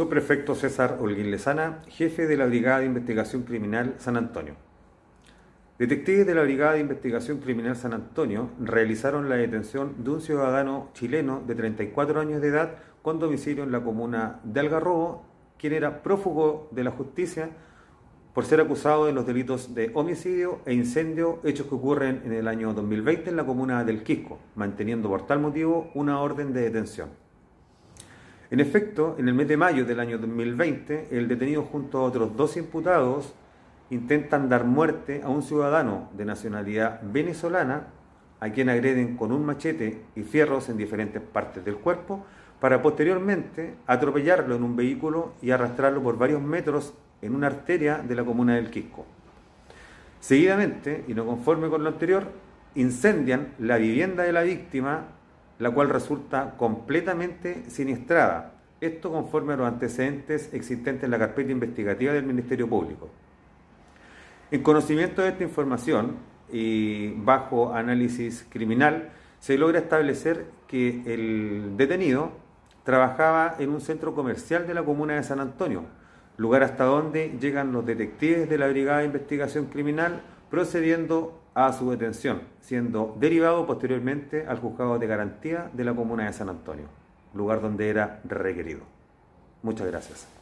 Subprefecto César Holguín Lezana, jefe de la Brigada de Investigación Criminal San Antonio. Detectives de la Brigada de Investigación Criminal San Antonio realizaron la detención de un ciudadano chileno de 34 años de edad con domicilio en la comuna de Algarrobo, quien era prófugo de la justicia por ser acusado de los delitos de homicidio e incendio, hechos que ocurren en el año 2020 en la comuna del Quisco, manteniendo por tal motivo una orden de detención. En efecto, en el mes de mayo del año 2020, el detenido junto a otros dos imputados intentan dar muerte a un ciudadano de nacionalidad venezolana a quien agreden con un machete y fierros en diferentes partes del cuerpo para posteriormente atropellarlo en un vehículo y arrastrarlo por varios metros en una arteria de la comuna del Quisco. Seguidamente, y no conforme con lo anterior, incendian la vivienda de la víctima la cual resulta completamente siniestrada. Esto conforme a los antecedentes existentes en la carpeta investigativa del Ministerio Público. En conocimiento de esta información y bajo análisis criminal, se logra establecer que el detenido trabajaba en un centro comercial de la comuna de San Antonio, lugar hasta donde llegan los detectives de la Brigada de Investigación Criminal procediendo a su detención, siendo derivado posteriormente al juzgado de garantía de la comuna de San Antonio, lugar donde era requerido. Muchas gracias.